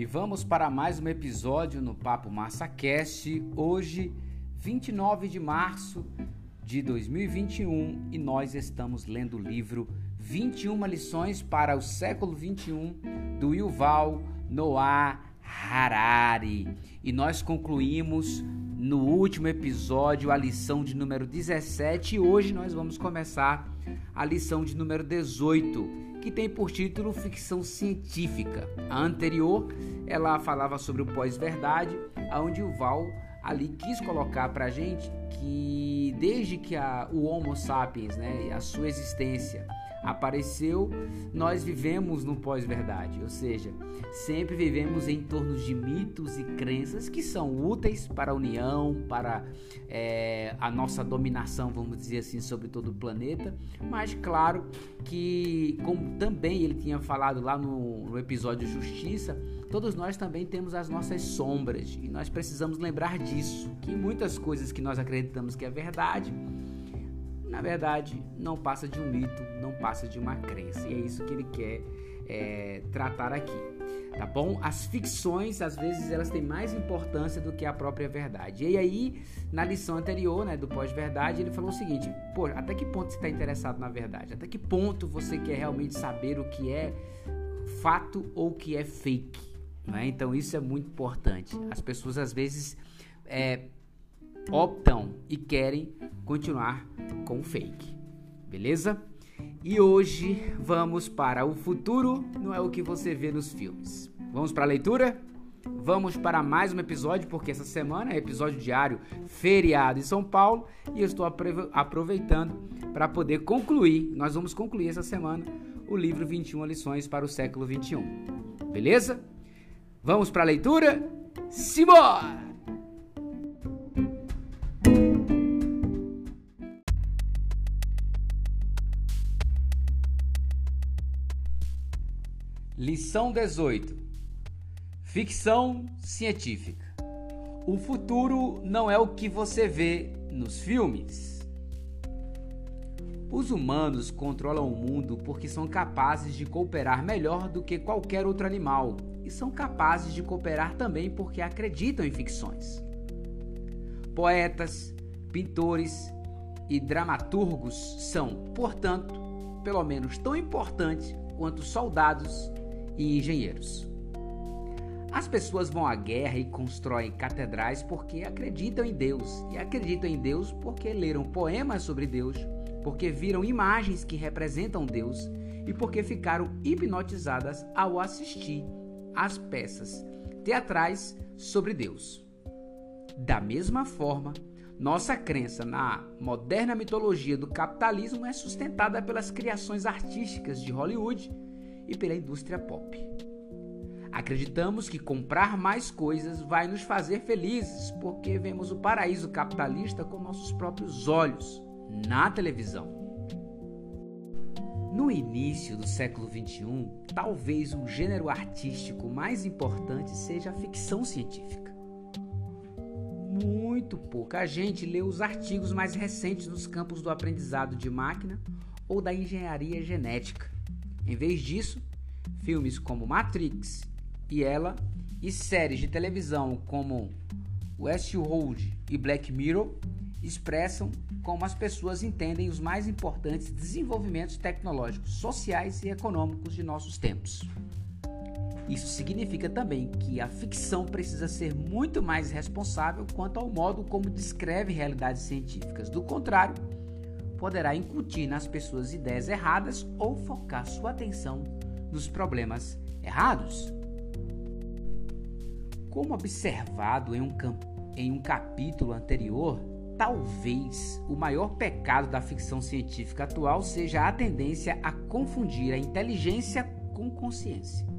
E vamos para mais um episódio no Papo MassaCast, hoje, 29 de março de 2021, e nós estamos lendo o livro 21 lições para o século 21 do Yuval Noah Harari. E nós concluímos no último episódio a lição de número 17 e hoje nós vamos começar a lição de número 18 que tem por título Ficção Científica. A anterior, ela falava sobre o pós-verdade, onde o Val ali quis colocar para a gente que desde que a, o Homo sapiens, né, a sua existência apareceu, nós vivemos no pós-verdade, ou seja, sempre vivemos em torno de mitos e crenças que são úteis para a união, para é, a nossa dominação, vamos dizer assim, sobre todo o planeta, mas claro que, como também ele tinha falado lá no, no episódio Justiça, todos nós também temos as nossas sombras. E nós precisamos lembrar disso, que muitas coisas que nós acreditamos que é verdade na verdade, não passa de um mito, não passa de uma crença. E é isso que ele quer é, tratar aqui, tá bom? As ficções, às vezes, elas têm mais importância do que a própria verdade. E aí, na lição anterior, né, do pós-verdade, ele falou o seguinte: pô, até que ponto você está interessado na verdade? Até que ponto você quer realmente saber o que é fato ou o que é fake? Né? Então, isso é muito importante. As pessoas, às vezes, é, optam e querem continuar com o fake. Beleza? E hoje vamos para o futuro, não é o que você vê nos filmes. Vamos para a leitura? Vamos para mais um episódio, porque essa semana é episódio diário, feriado em São Paulo, e eu estou aproveitando para poder concluir, nós vamos concluir essa semana o livro 21 lições para o século 21. Beleza? Vamos para a leitura? Simbora! Lição 18: Ficção científica. O futuro não é o que você vê nos filmes. Os humanos controlam o mundo porque são capazes de cooperar melhor do que qualquer outro animal e são capazes de cooperar também porque acreditam em ficções. Poetas, pintores e dramaturgos são, portanto, pelo menos tão importantes quanto soldados e engenheiros. As pessoas vão à guerra e constroem catedrais porque acreditam em Deus, e acreditam em Deus porque leram poemas sobre Deus, porque viram imagens que representam Deus e porque ficaram hipnotizadas ao assistir às peças teatrais sobre Deus. Da mesma forma, nossa crença na moderna mitologia do capitalismo é sustentada pelas criações artísticas de Hollywood e pela indústria pop. Acreditamos que comprar mais coisas vai nos fazer felizes porque vemos o paraíso capitalista com nossos próprios olhos na televisão. No início do século XXI, talvez o gênero artístico mais importante seja a ficção científica. Muito pouca gente lê os artigos mais recentes nos campos do aprendizado de máquina ou da engenharia genética. Em vez disso, filmes como Matrix e Ela e séries de televisão como Westworld e Black Mirror expressam como as pessoas entendem os mais importantes desenvolvimentos tecnológicos, sociais e econômicos de nossos tempos. Isso significa também que a ficção precisa ser muito mais responsável quanto ao modo como descreve realidades científicas. Do contrário, poderá incutir nas pessoas ideias erradas ou focar sua atenção nos problemas errados. Como observado em um, em um capítulo anterior, talvez o maior pecado da ficção científica atual seja a tendência a confundir a inteligência com consciência.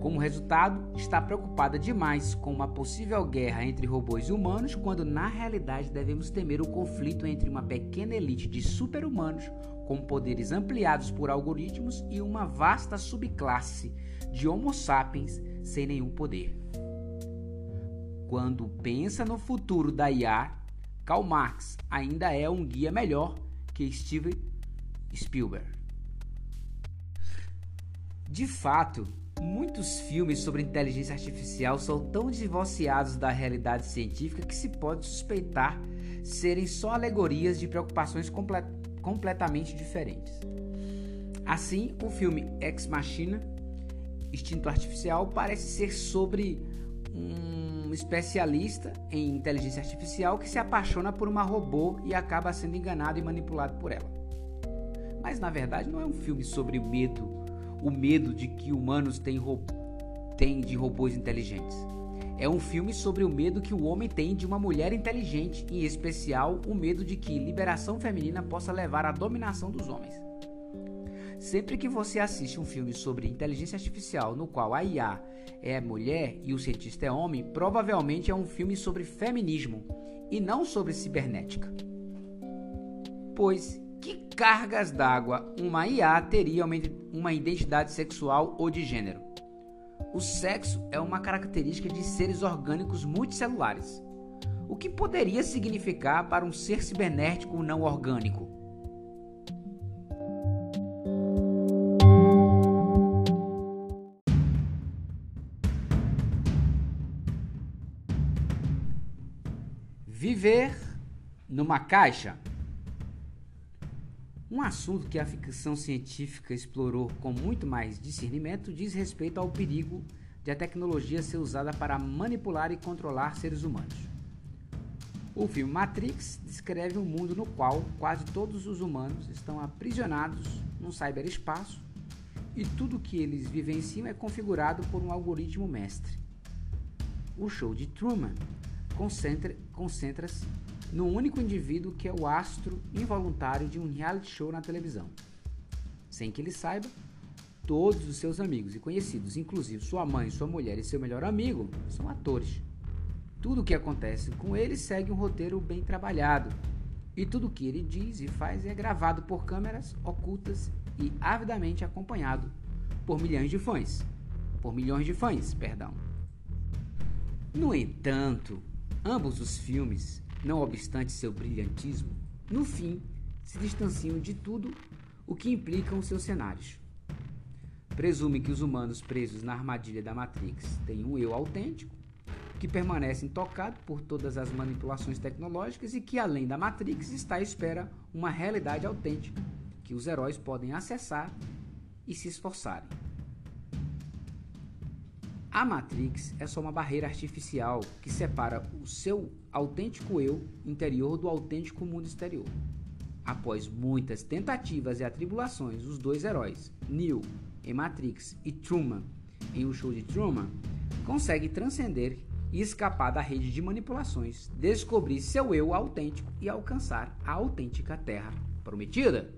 Como resultado, está preocupada demais com uma possível guerra entre robôs e humanos, quando na realidade devemos temer o conflito entre uma pequena elite de super-humanos com poderes ampliados por algoritmos e uma vasta subclasse de Homo sapiens sem nenhum poder. Quando pensa no futuro da IA, Karl Marx ainda é um guia melhor que Steven Spielberg. De fato, Muitos filmes sobre inteligência artificial são tão divorciados da realidade científica que se pode suspeitar serem só alegorias de preocupações comple completamente diferentes. Assim, o filme Ex Machina, Instinto Artificial, parece ser sobre um especialista em inteligência artificial que se apaixona por uma robô e acaba sendo enganado e manipulado por ela. Mas na verdade não é um filme sobre o medo o medo de que humanos têm, têm de robôs inteligentes. É um filme sobre o medo que o homem tem de uma mulher inteligente, em especial o medo de que liberação feminina possa levar à dominação dos homens. Sempre que você assiste um filme sobre inteligência artificial no qual a IA é mulher e o cientista é homem, provavelmente é um filme sobre feminismo e não sobre cibernética. Pois que cargas d'água uma IA teria uma identidade sexual ou de gênero? O sexo é uma característica de seres orgânicos multicelulares. O que poderia significar para um ser cibernético não orgânico? Viver numa caixa. Um assunto que a ficção científica explorou com muito mais discernimento diz respeito ao perigo de a tecnologia ser usada para manipular e controlar seres humanos. O filme Matrix descreve um mundo no qual quase todos os humanos estão aprisionados num cyberespaço e tudo que eles vivenciam é configurado por um algoritmo mestre. O show de Truman concentra-se concentra no único indivíduo que é o astro involuntário de um reality show na televisão. Sem que ele saiba, todos os seus amigos e conhecidos, inclusive sua mãe, sua mulher e seu melhor amigo, são atores. Tudo o que acontece com ele segue um roteiro bem trabalhado, e tudo o que ele diz e faz é gravado por câmeras ocultas e avidamente acompanhado por milhões de fãs. Por milhões de fãs, perdão. No entanto, ambos os filmes não obstante seu brilhantismo, no fim se distanciam de tudo o que implicam seus cenários. Presume que os humanos presos na armadilha da Matrix têm um eu autêntico, que permanece intocado por todas as manipulações tecnológicas e que, além da Matrix, está à espera uma realidade autêntica que os heróis podem acessar e se esforçarem. A Matrix é só uma barreira artificial que separa o seu autêntico eu interior do autêntico mundo exterior. Após muitas tentativas e atribulações, os dois heróis, Neo em Matrix e Truman em O Show de Truman, conseguem transcender e escapar da rede de manipulações, descobrir seu eu autêntico e alcançar a autêntica Terra prometida.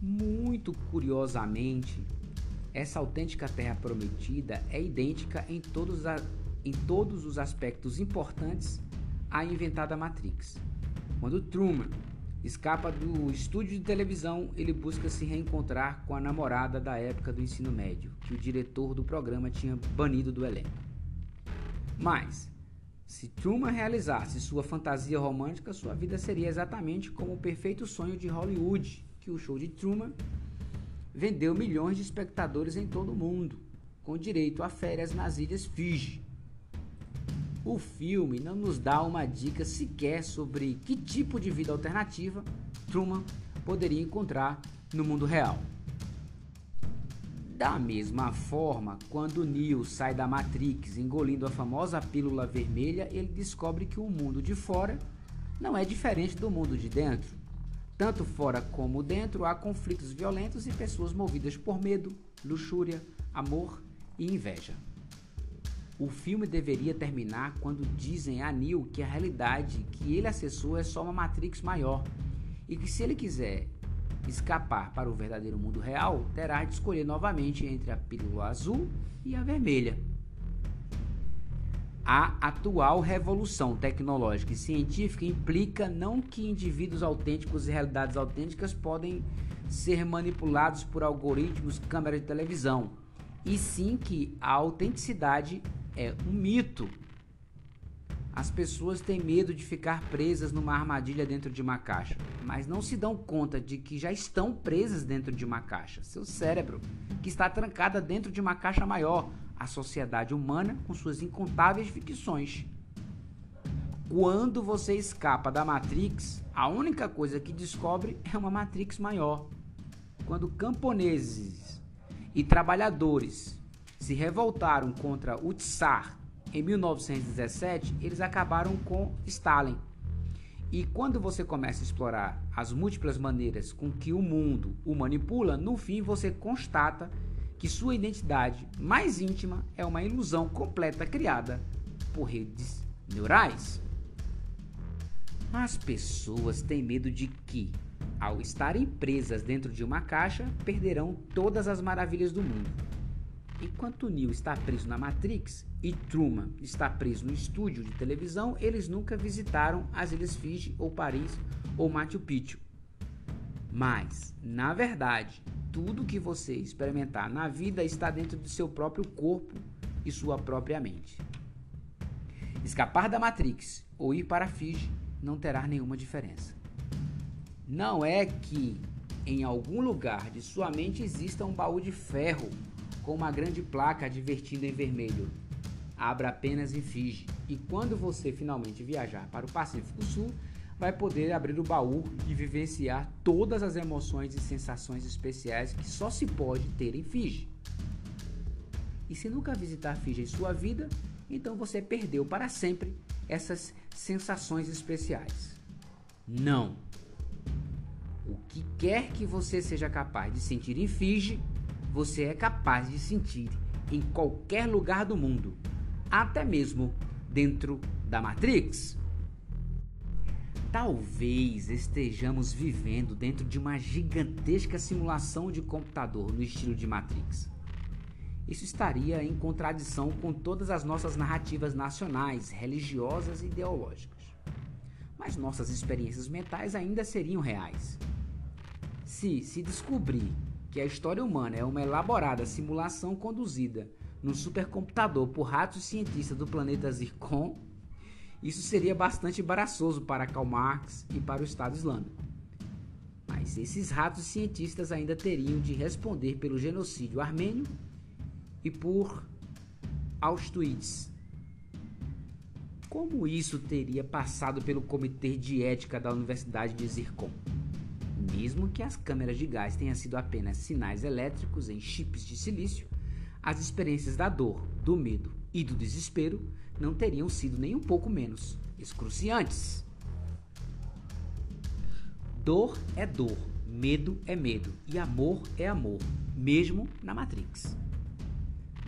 Muito curiosamente, essa autêntica terra prometida é idêntica em todos, a, em todos os aspectos importantes à inventada Matrix. Quando Truman escapa do estúdio de televisão, ele busca se reencontrar com a namorada da época do ensino médio, que o diretor do programa tinha banido do elenco. Mas, se Truman realizasse sua fantasia romântica, sua vida seria exatamente como o perfeito sonho de Hollywood, que o show de Truman vendeu milhões de espectadores em todo o mundo, com direito a férias nas ilhas Fiji. O filme não nos dá uma dica sequer sobre que tipo de vida alternativa Truman poderia encontrar no mundo real. Da mesma forma, quando Neo sai da Matrix engolindo a famosa pílula vermelha, ele descobre que o mundo de fora não é diferente do mundo de dentro. Tanto fora como dentro há conflitos violentos e pessoas movidas por medo, luxúria, amor e inveja. O filme deveria terminar quando dizem a Neo que a realidade que ele acessou é só uma Matrix maior e que se ele quiser escapar para o verdadeiro mundo real, terá de escolher novamente entre a pílula azul e a vermelha. A atual revolução tecnológica e científica implica não que indivíduos autênticos e realidades autênticas podem ser manipulados por algoritmos, câmeras de televisão, e sim que a autenticidade é um mito. As pessoas têm medo de ficar presas numa armadilha dentro de uma caixa, mas não se dão conta de que já estão presas dentro de uma caixa. Seu cérebro, que está trancada dentro de uma caixa maior, a sociedade humana com suas incontáveis ficções. Quando você escapa da Matrix, a única coisa que descobre é uma Matrix maior. Quando camponeses e trabalhadores se revoltaram contra o Tsar em 1917, eles acabaram com Stalin. E quando você começa a explorar as múltiplas maneiras com que o mundo o manipula, no fim você constata que sua identidade mais íntima é uma ilusão completa criada por redes neurais. As pessoas têm medo de que, ao estarem presas dentro de uma caixa, perderão todas as maravilhas do mundo. Enquanto Neo está preso na Matrix e Truman está preso no estúdio de televisão, eles nunca visitaram as Ilhas Fiji ou Paris ou Machu Picchu. Mas, na verdade, tudo que você experimentar na vida está dentro do seu próprio corpo e sua própria mente. Escapar da Matrix ou ir para Fiji não terá nenhuma diferença. Não é que em algum lugar de sua mente exista um baú de ferro com uma grande placa advertindo em vermelho. Abra apenas e finge. E quando você finalmente viajar para o Pacífico Sul, vai poder abrir o baú e vivenciar todas as emoções e sensações especiais que só se pode ter em Fiji. E se nunca visitar Fiji em sua vida, então você perdeu para sempre essas sensações especiais. Não. O que quer que você seja capaz de sentir em Fiji, você é capaz de sentir em qualquer lugar do mundo, até mesmo dentro da Matrix. Talvez estejamos vivendo dentro de uma gigantesca simulação de computador no estilo de Matrix. Isso estaria em contradição com todas as nossas narrativas nacionais, religiosas e ideológicas. Mas nossas experiências mentais ainda seriam reais. Se se descobrir que a história humana é uma elaborada simulação conduzida num supercomputador por ratos cientistas do planeta Zircon, isso seria bastante embaraçoso para Karl Marx e para o Estado Islâmico. Mas esses ratos cientistas ainda teriam de responder pelo genocídio armênio e por Auschwitz. Como isso teria passado pelo Comitê de Ética da Universidade de Zircon? Mesmo que as câmeras de gás tenham sido apenas sinais elétricos em chips de silício, as experiências da dor, do medo e do desespero não teriam sido nem um pouco menos excruciantes. Dor é dor, medo é medo e amor é amor, mesmo na Matrix.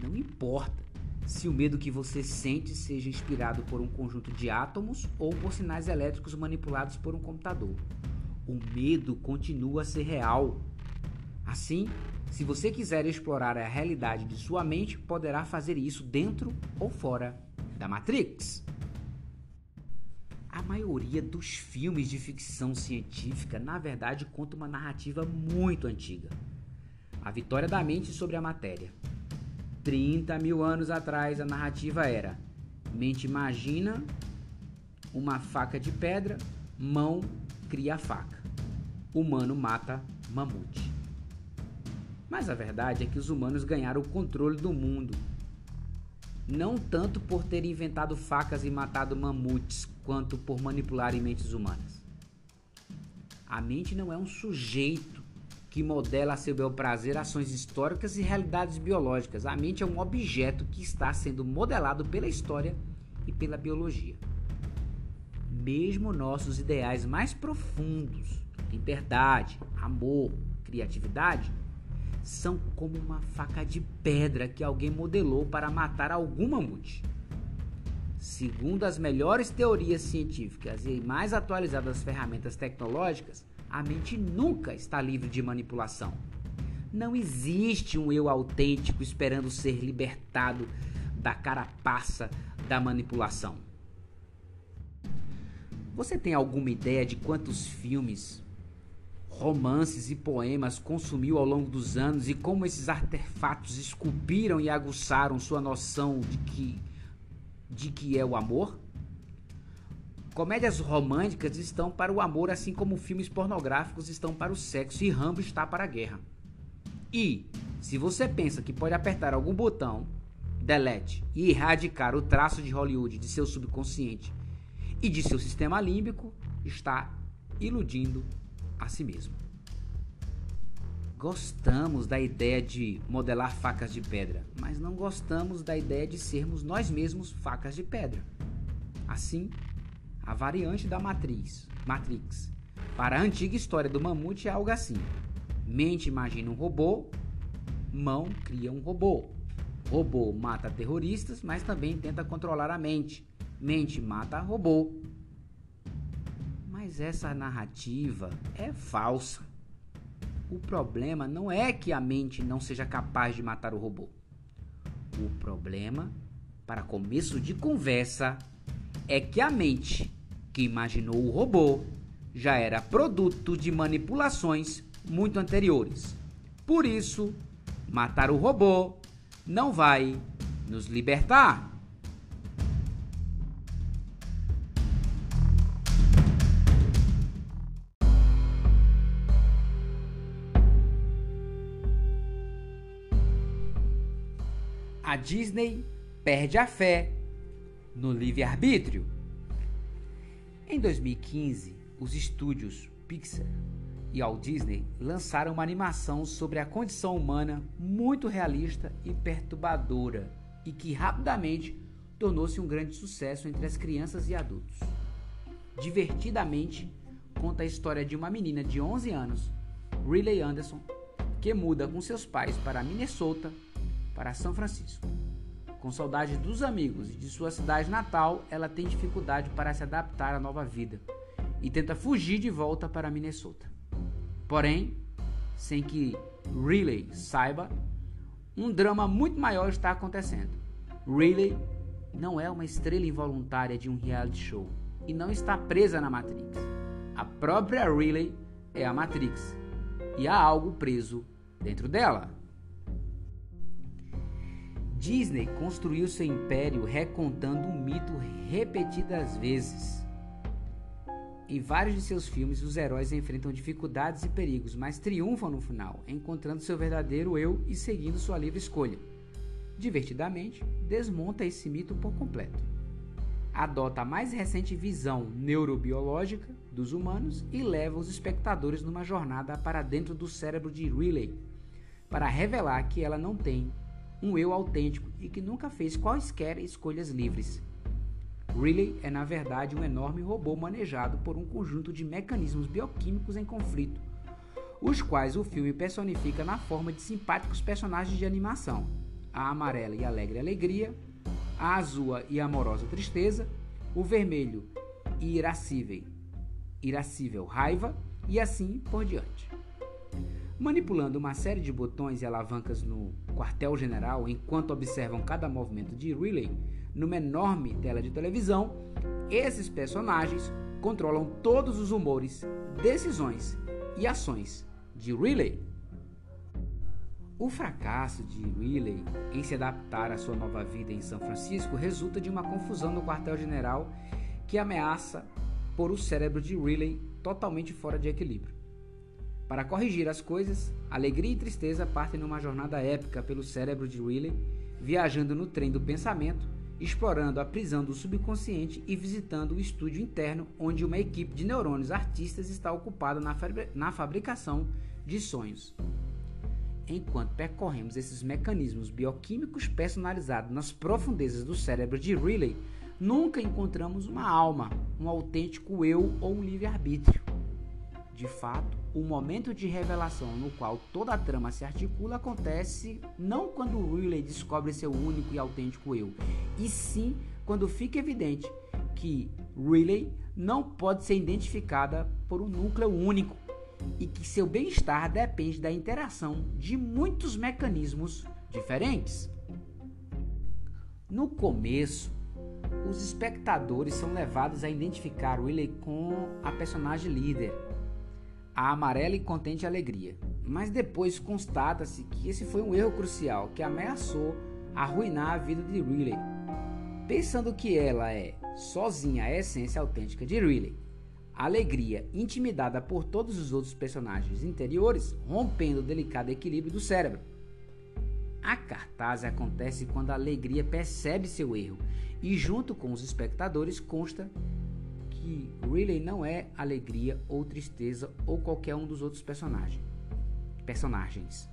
Não importa se o medo que você sente seja inspirado por um conjunto de átomos ou por sinais elétricos manipulados por um computador. O medo continua a ser real. Assim, se você quiser explorar a realidade de sua mente, poderá fazer isso dentro ou fora da Matrix. A maioria dos filmes de ficção científica, na verdade, conta uma narrativa muito antiga. A vitória da mente sobre a matéria. 30 mil anos atrás, a narrativa era: mente imagina uma faca de pedra, mão cria faca. Humano mata mamute. Mas a verdade é que os humanos ganharam o controle do mundo. Não tanto por terem inventado facas e matado mamutes, quanto por manipularem mentes humanas. A mente não é um sujeito que modela a seu bel prazer ações históricas e realidades biológicas. A mente é um objeto que está sendo modelado pela história e pela biologia. Mesmo nossos ideais mais profundos, liberdade, amor, criatividade, são como uma faca de pedra que alguém modelou para matar algum mamute. Segundo as melhores teorias científicas e mais atualizadas ferramentas tecnológicas, a mente nunca está livre de manipulação. Não existe um eu autêntico esperando ser libertado da carapaça da manipulação. Você tem alguma ideia de quantos filmes, romances e poemas consumiu ao longo dos anos e como esses artefatos esculpiram e aguçaram sua noção de que de que é o amor? Comédias românticas estão para o amor, assim como filmes pornográficos estão para o sexo e Rambo está para a guerra. E, se você pensa que pode apertar algum botão, delete e erradicar o traço de Hollywood de seu subconsciente e de seu sistema límbico, está iludindo a si mesmo. Gostamos da ideia de modelar facas de pedra, mas não gostamos da ideia de sermos nós mesmos facas de pedra. Assim, a variante da matriz, Matrix, para a antiga história do mamute é algo assim: mente imagina um robô, mão cria um robô. Robô mata terroristas, mas também tenta controlar a mente. Mente mata robô. Mas essa narrativa é falsa. O problema não é que a mente não seja capaz de matar o robô. O problema, para começo de conversa, é que a mente que imaginou o robô já era produto de manipulações muito anteriores. Por isso, matar o robô não vai nos libertar. A Disney perde a fé no livre-arbítrio. Em 2015, os estúdios Pixar e Walt Disney lançaram uma animação sobre a condição humana muito realista e perturbadora e que rapidamente tornou-se um grande sucesso entre as crianças e adultos. Divertidamente, conta a história de uma menina de 11 anos, Riley Anderson, que muda com seus pais para Minnesota para São Francisco. Com saudade dos amigos e de sua cidade natal, ela tem dificuldade para se adaptar à nova vida e tenta fugir de volta para Minnesota. Porém, sem que Riley saiba, um drama muito maior está acontecendo. Riley não é uma estrela involuntária de um reality show e não está presa na Matrix. A própria Riley é a Matrix e há algo preso dentro dela. Disney construiu seu império recontando um mito repetidas vezes. Em vários de seus filmes, os heróis enfrentam dificuldades e perigos, mas triunfam no final, encontrando seu verdadeiro eu e seguindo sua livre escolha. Divertidamente, desmonta esse mito por completo. Adota a mais recente visão neurobiológica dos humanos e leva os espectadores numa jornada para dentro do cérebro de Riley, para revelar que ela não tem um eu autêntico e que nunca fez quaisquer escolhas livres. Riley é, na verdade, um enorme robô manejado por um conjunto de mecanismos bioquímicos em conflito, os quais o filme personifica na forma de simpáticos personagens de animação: a amarela e alegre alegria, a azul e amorosa tristeza, o vermelho e irascível, irascível raiva e assim por diante. Manipulando uma série de botões e alavancas no quartel-general enquanto observam cada movimento de Riley numa enorme tela de televisão, esses personagens controlam todos os humores, decisões e ações de Riley. O fracasso de Riley em se adaptar à sua nova vida em São Francisco resulta de uma confusão no quartel-general que ameaça pôr o cérebro de Riley totalmente fora de equilíbrio. Para corrigir as coisas, alegria e tristeza partem numa jornada épica pelo cérebro de Riley, viajando no trem do pensamento, explorando a prisão do subconsciente e visitando o estúdio interno onde uma equipe de neurônios artistas está ocupada na, na fabricação de sonhos. Enquanto percorremos esses mecanismos bioquímicos personalizados nas profundezas do cérebro de Riley, nunca encontramos uma alma, um autêntico eu ou um livre-arbítrio. De fato, o momento de revelação no qual toda a trama se articula acontece não quando Riley descobre seu único e autêntico eu, e sim quando fica evidente que Riley não pode ser identificada por um núcleo único e que seu bem-estar depende da interação de muitos mecanismos diferentes. No começo, os espectadores são levados a identificar Riley com a personagem líder, a amarela e contente alegria. Mas depois constata-se que esse foi um erro crucial que ameaçou arruinar a vida de Riley. Pensando que ela é sozinha a essência autêntica de Riley. A alegria, intimidada por todos os outros personagens interiores, rompendo o delicado equilíbrio do cérebro. A cartaz acontece quando a alegria percebe seu erro e, junto com os espectadores, consta que Riley não é alegria ou tristeza ou qualquer um dos outros personagens. personagens.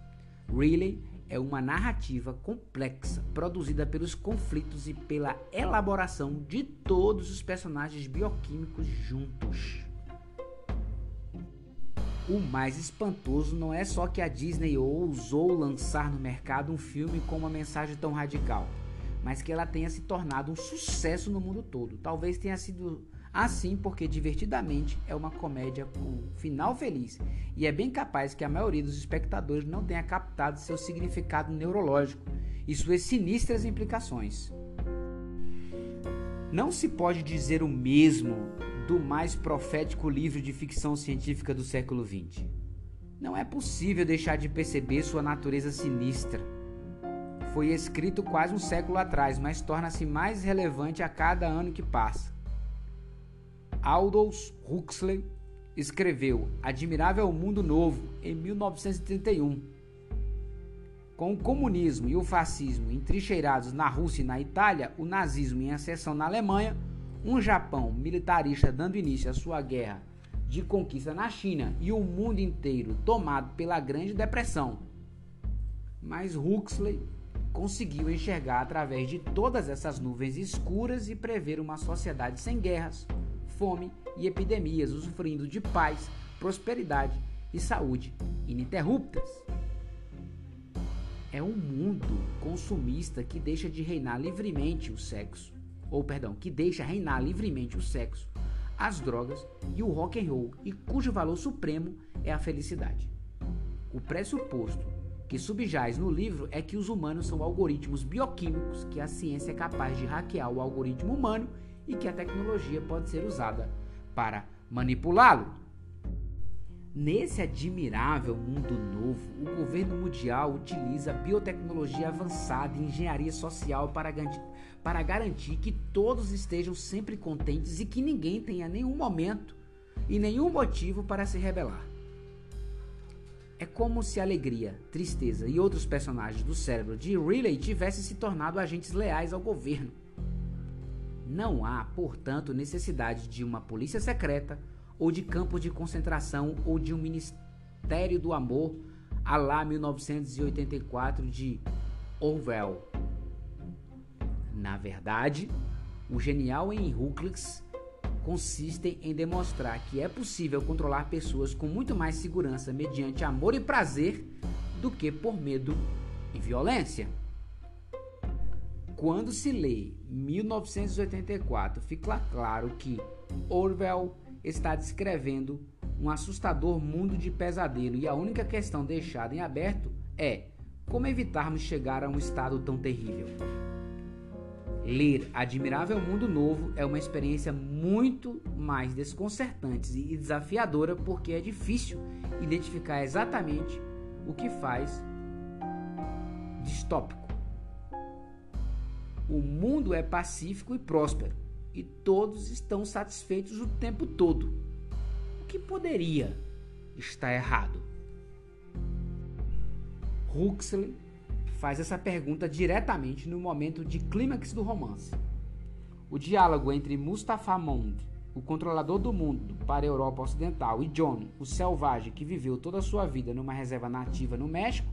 Riley é uma narrativa complexa, produzida pelos conflitos e pela elaboração de todos os personagens bioquímicos juntos. O mais espantoso não é só que a Disney ousou lançar no mercado um filme com uma mensagem tão radical, mas que ela tenha se tornado um sucesso no mundo todo. Talvez tenha sido Assim, porque Divertidamente é uma comédia com final feliz e é bem capaz que a maioria dos espectadores não tenha captado seu significado neurológico e suas sinistras implicações. Não se pode dizer o mesmo do mais profético livro de ficção científica do século XX. Não é possível deixar de perceber sua natureza sinistra. Foi escrito quase um século atrás, mas torna-se mais relevante a cada ano que passa. Aldous Huxley escreveu Admirável Mundo Novo em 1931. Com o comunismo e o fascismo entrincheirados na Rússia e na Itália, o nazismo em ascensão na Alemanha, um Japão militarista dando início à sua guerra de conquista na China e o mundo inteiro tomado pela Grande Depressão. Mas Huxley conseguiu enxergar através de todas essas nuvens escuras e prever uma sociedade sem guerras, fome e epidemias, usufruindo de paz, prosperidade e saúde ininterruptas. É um mundo consumista que deixa de reinar livremente o sexo, ou perdão, que deixa reinar livremente o sexo, as drogas e o rock and roll, e cujo valor supremo é a felicidade. O pressuposto que subjaz no livro é que os humanos são algoritmos bioquímicos que a ciência é capaz de hackear o algoritmo humano e que a tecnologia pode ser usada para manipulá-lo. Nesse admirável mundo novo, o governo mundial utiliza biotecnologia avançada e engenharia social para, para garantir que todos estejam sempre contentes e que ninguém tenha nenhum momento e nenhum motivo para se rebelar. É como se alegria, tristeza e outros personagens do cérebro de Riley tivessem se tornado agentes leais ao governo não há, portanto, necessidade de uma polícia secreta ou de campos de concentração ou de um Ministério do Amor a lá 1984 de Orwell. Na verdade, o genial em Huxley consiste em demonstrar que é possível controlar pessoas com muito mais segurança mediante amor e prazer do que por medo e violência. Quando se lê 1984, fica claro que Orwell está descrevendo um assustador mundo de pesadelo e a única questão deixada em aberto é como evitarmos chegar a um estado tão terrível. Ler Admirável Mundo Novo é uma experiência muito mais desconcertante e desafiadora porque é difícil identificar exatamente o que faz distópico. O mundo é pacífico e próspero e todos estão satisfeitos o tempo todo. O que poderia estar errado? Huxley faz essa pergunta diretamente no momento de clímax do romance. O diálogo entre Mustafa Mond, o controlador do mundo para a Europa Ocidental, e John, o selvagem que viveu toda a sua vida numa reserva nativa no México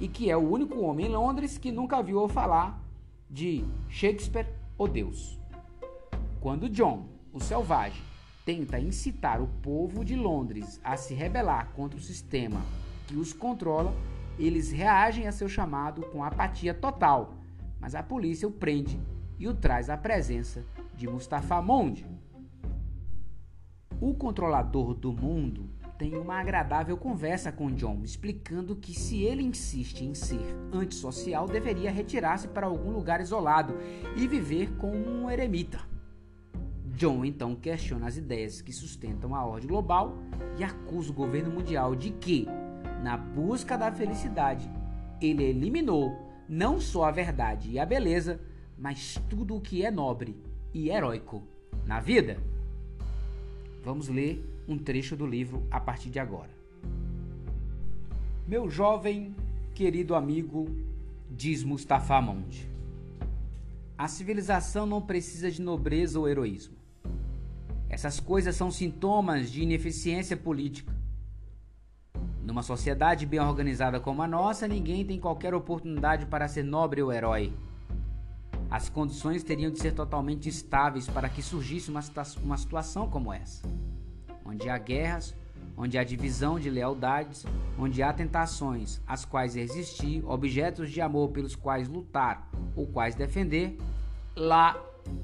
e que é o único homem em Londres que nunca viu ou falar de Shakespeare ou Deus. Quando John, o selvagem, tenta incitar o povo de Londres a se rebelar contra o sistema que os controla, eles reagem a seu chamado com apatia total, mas a polícia o prende e o traz à presença de Mustafa Mond. O controlador do mundo tem uma agradável conversa com John, explicando que se ele insiste em ser antissocial, deveria retirar-se para algum lugar isolado e viver como um eremita. John então questiona as ideias que sustentam a ordem global e acusa o governo mundial de que, na busca da felicidade, ele eliminou não só a verdade e a beleza, mas tudo o que é nobre e heróico na vida? Vamos ler um trecho do livro a partir de agora. Meu jovem, querido amigo, diz Mustafa Monte, a civilização não precisa de nobreza ou heroísmo. Essas coisas são sintomas de ineficiência política. Numa sociedade bem organizada como a nossa, ninguém tem qualquer oportunidade para ser nobre ou herói. As condições teriam de ser totalmente estáveis para que surgisse uma situação como essa, onde há guerras, onde há divisão de lealdades, onde há tentações às quais existir, objetos de amor pelos quais lutar ou quais defender, lá,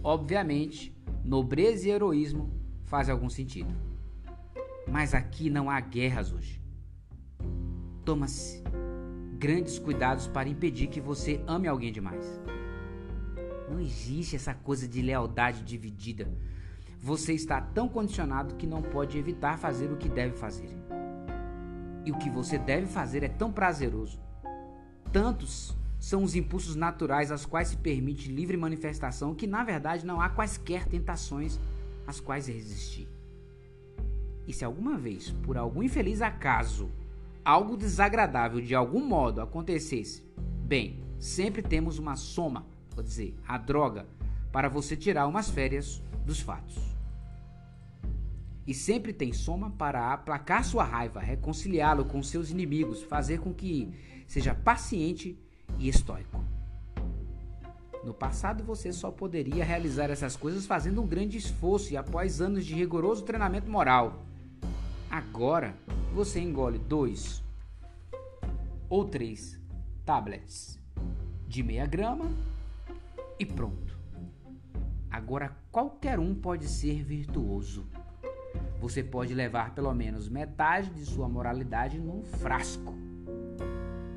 obviamente, nobreza e heroísmo fazem algum sentido. Mas aqui não há guerras hoje. Toma-se grandes cuidados para impedir que você ame alguém demais. Não existe essa coisa de lealdade dividida. Você está tão condicionado que não pode evitar fazer o que deve fazer. E o que você deve fazer é tão prazeroso. Tantos são os impulsos naturais aos quais se permite livre manifestação que, na verdade, não há quaisquer tentações às quais resistir. E se alguma vez, por algum infeliz acaso, algo desagradável de algum modo acontecesse, bem, sempre temos uma soma vou dizer, a droga, para você tirar umas férias dos fatos. E sempre tem soma para aplacar sua raiva, reconciliá-lo com seus inimigos, fazer com que seja paciente e estoico. No passado você só poderia realizar essas coisas fazendo um grande esforço e após anos de rigoroso treinamento moral. Agora você engole dois ou três tablets de meia grama e pronto. Agora qualquer um pode ser virtuoso. Você pode levar pelo menos metade de sua moralidade num frasco.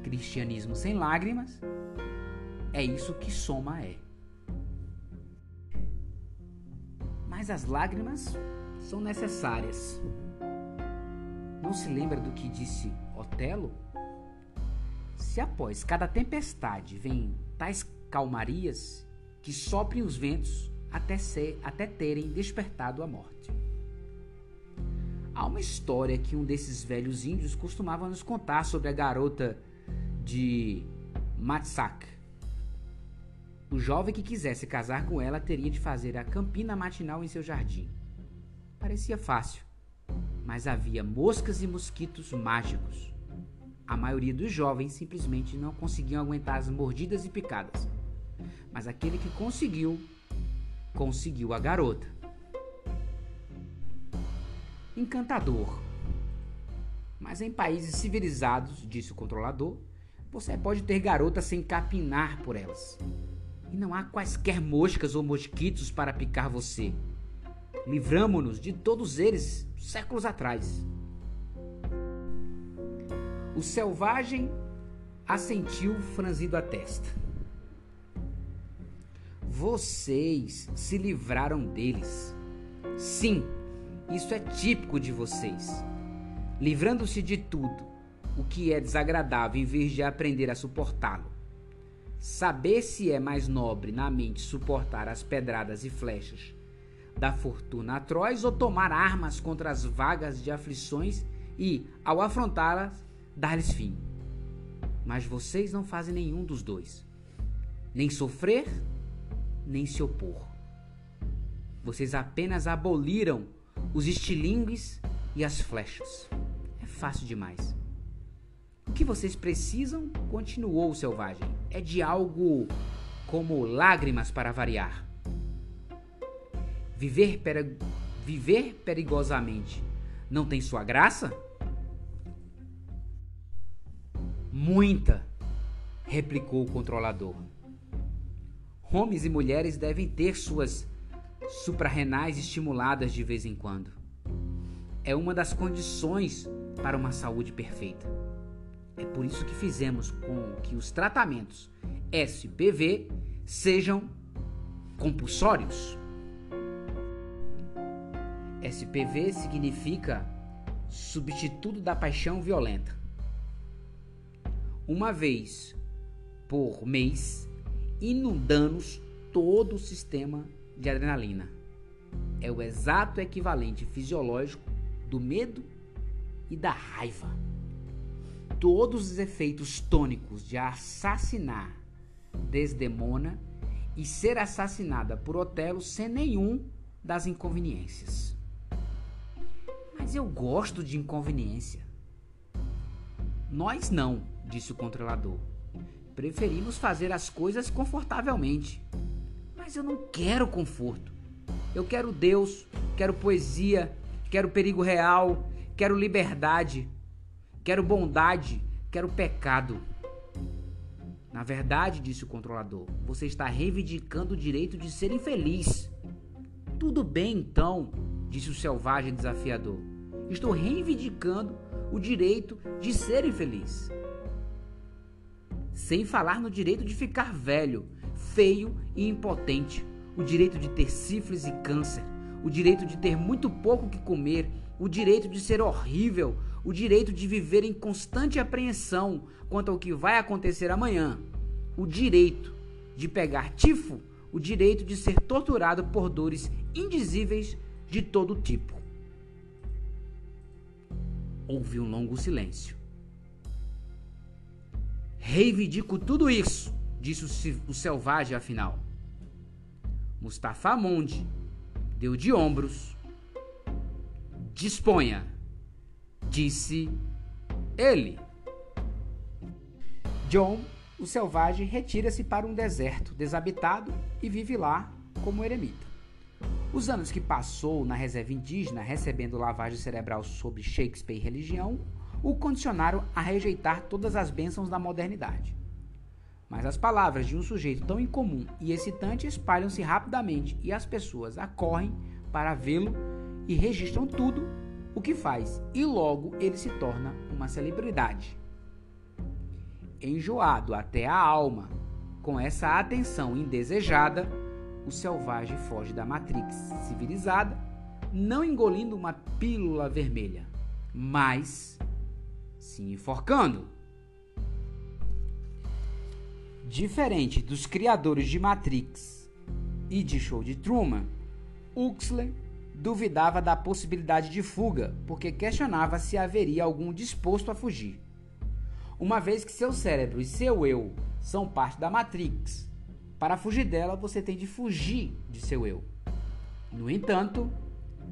Cristianismo sem lágrimas é isso que soma é. Mas as lágrimas são necessárias. Não se lembra do que disse Otelo? Se após cada tempestade vem tais calmarias, que soprem os ventos até, ser, até terem despertado a morte. Há uma história que um desses velhos índios costumava nos contar sobre a garota de Matsak. O jovem que quisesse casar com ela teria de fazer a campina matinal em seu jardim. Parecia fácil, mas havia moscas e mosquitos mágicos. A maioria dos jovens simplesmente não conseguiam aguentar as mordidas e picadas. Mas aquele que conseguiu, conseguiu a garota. Encantador. Mas em países civilizados, disse o controlador, você pode ter garotas sem capinar por elas. E não há quaisquer moscas ou mosquitos para picar você. Livramo-nos de todos eles séculos atrás. O selvagem assentiu franzindo a testa. Vocês se livraram deles. Sim, isso é típico de vocês. Livrando-se de tudo o que é desagradável em vez de aprender a suportá-lo. Saber se é mais nobre na mente suportar as pedradas e flechas da fortuna atroz ou tomar armas contra as vagas de aflições e, ao afrontá-las, dar-lhes fim. Mas vocês não fazem nenhum dos dois. Nem sofrer, nem se opor. Vocês apenas aboliram os estilingues e as flechas. É fácil demais. O que vocês precisam, continuou o selvagem, é de algo como lágrimas para variar. Viver, peri viver perigosamente não tem sua graça? Muita, replicou o controlador. Homens e mulheres devem ter suas suprarrenais estimuladas de vez em quando. É uma das condições para uma saúde perfeita. É por isso que fizemos com que os tratamentos SPV sejam compulsórios. SPV significa substituto da paixão violenta. Uma vez por mês inundando todo o sistema de adrenalina. É o exato equivalente fisiológico do medo e da raiva. Todos os efeitos tônicos de assassinar Desdemona e ser assassinada por Otelo sem nenhum das inconveniências. Mas eu gosto de inconveniência. Nós não, disse o controlador. Preferimos fazer as coisas confortavelmente. Mas eu não quero conforto. Eu quero Deus, quero poesia, quero perigo real, quero liberdade, quero bondade, quero pecado. Na verdade, disse o controlador, você está reivindicando o direito de ser infeliz. Tudo bem então, disse o selvagem desafiador. Estou reivindicando o direito de ser infeliz. Sem falar no direito de ficar velho, feio e impotente, o direito de ter sífilis e câncer, o direito de ter muito pouco que comer, o direito de ser horrível, o direito de viver em constante apreensão quanto ao que vai acontecer amanhã, o direito de pegar tifo, o direito de ser torturado por dores indizíveis de todo tipo. Houve um longo silêncio. Reivindico tudo isso, disse o selvagem afinal. Mustafa Mondi deu de ombros. Disponha, disse ele. John, o selvagem, retira-se para um deserto desabitado e vive lá como eremita. Os anos que passou na reserva indígena recebendo lavagem cerebral sobre Shakespeare e religião o condicionaram a rejeitar todas as bênçãos da modernidade. Mas as palavras de um sujeito tão incomum e excitante espalham-se rapidamente e as pessoas acorrem para vê-lo e registram tudo o que faz, e logo ele se torna uma celebridade. Enjoado até a alma com essa atenção indesejada, o selvagem foge da Matrix civilizada, não engolindo uma pílula vermelha, mas se enforcando. Diferente dos criadores de Matrix e de Show de Truman, Huxley duvidava da possibilidade de fuga, porque questionava se haveria algum disposto a fugir. Uma vez que seu cérebro e seu eu são parte da Matrix, para fugir dela você tem de fugir de seu eu. No entanto,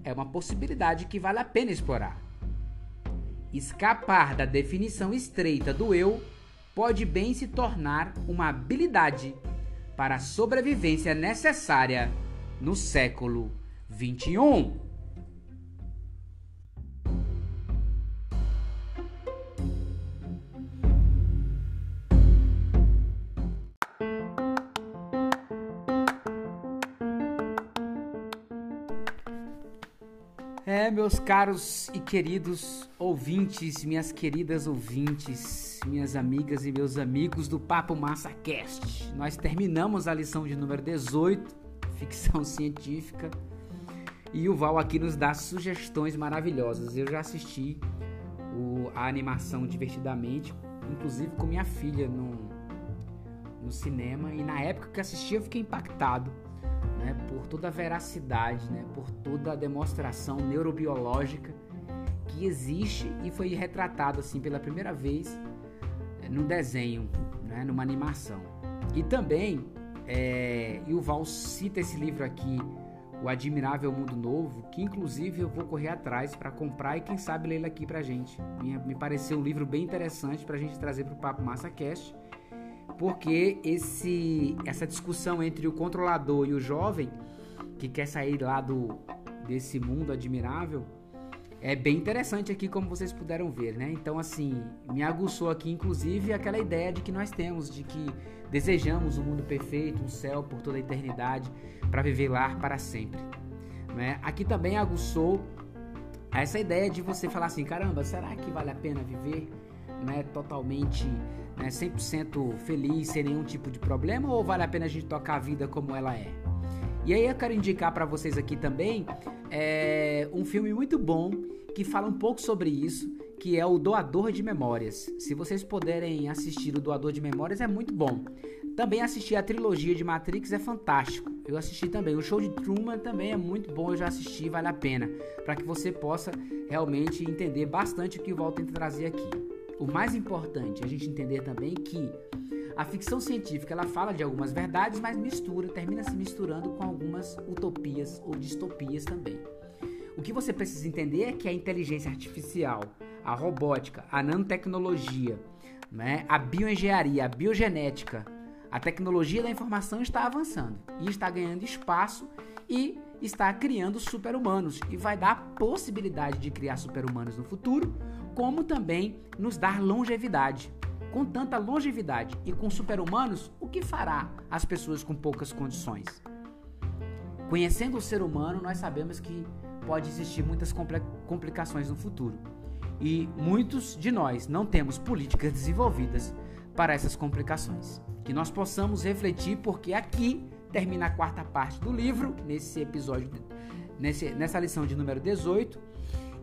é uma possibilidade que vale a pena explorar. Escapar da definição estreita do eu pode bem se tornar uma habilidade para a sobrevivência necessária no século 21. Meus caros e queridos ouvintes, minhas queridas ouvintes, minhas amigas e meus amigos do Papo Massa Cast. Nós terminamos a lição de número 18, ficção científica, e o Val aqui nos dá sugestões maravilhosas. Eu já assisti o, a animação divertidamente, inclusive com minha filha no, no cinema, e na época que assisti eu fiquei impactado né, por toda a veracidade, né, por toda a demonstração neurobiológica que existe e foi retratado assim pela primeira vez é, num desenho, né, numa animação. E também, é, Yuval cita esse livro aqui, O Admirável Mundo Novo, que inclusive eu vou correr atrás para comprar e quem sabe ler ele aqui pra gente. Me, me pareceu um livro bem interessante para a gente trazer para o Papo Massa Cast porque esse, essa discussão entre o controlador e o jovem que quer sair lá do desse mundo admirável é bem interessante aqui como vocês puderam ver, né? Então assim me aguçou aqui inclusive aquela ideia de que nós temos de que desejamos um mundo perfeito, um céu por toda a eternidade para viver lá para sempre, né? Aqui também aguçou essa ideia de você falar assim, caramba, será que vale a pena viver, né? Totalmente né, 100% feliz, sem nenhum tipo de problema, ou vale a pena a gente tocar a vida como ela é? E aí eu quero indicar para vocês aqui também é, um filme muito bom que fala um pouco sobre isso, que é o Doador de Memórias. Se vocês puderem assistir o Doador de Memórias, é muito bom. Também assistir a trilogia de Matrix é fantástico. Eu assisti também. O show de Truman também é muito bom. Eu já assisti, vale a pena. Para que você possa realmente entender bastante o que o Walt tenta trazer aqui. O mais importante é a gente entender também que a ficção científica ela fala de algumas verdades, mas mistura, termina se misturando com algumas utopias ou distopias também. O que você precisa entender é que a inteligência artificial, a robótica, a nanotecnologia, né, a bioengenharia, a biogenética, a tecnologia da informação está avançando e está ganhando espaço e está criando super-humanos e vai dar a possibilidade de criar super-humanos no futuro, como também nos dar longevidade. Com tanta longevidade e com super-humanos, o que fará as pessoas com poucas condições? Conhecendo o ser humano, nós sabemos que pode existir muitas complicações no futuro. E muitos de nós não temos políticas desenvolvidas para essas complicações. Que nós possamos refletir, porque aqui termina a quarta parte do livro, nesse episódio, nesse, nessa lição de número 18.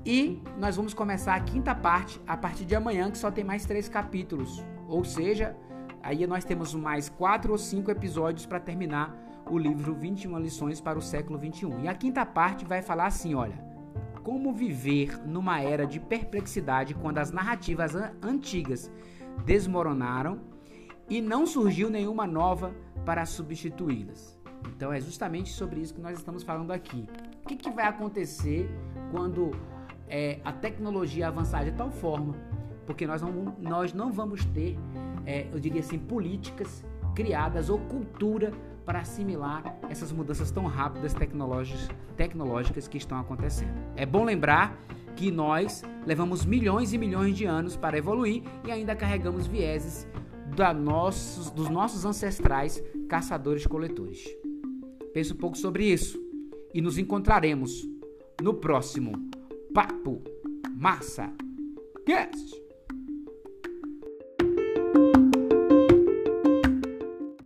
E nós vamos começar a quinta parte a partir de amanhã, que só tem mais três capítulos. Ou seja, aí nós temos mais quatro ou cinco episódios para terminar o livro 21 lições para o século 21. E a quinta parte vai falar assim, olha, como viver numa era de perplexidade quando as narrativas antigas desmoronaram e não surgiu nenhuma nova para substituí-las. Então é justamente sobre isso que nós estamos falando aqui. O que, que vai acontecer quando é, a tecnologia avançar de tal forma? Porque nós não, nós não vamos ter, é, eu diria assim, políticas criadas ou cultura para assimilar essas mudanças tão rápidas tecnológicas, tecnológicas que estão acontecendo. É bom lembrar que nós levamos milhões e milhões de anos para evoluir e ainda carregamos vieses da nossos, dos nossos ancestrais caçadores-coletores. Pense um pouco sobre isso e nos encontraremos no próximo Papo Massa Cast.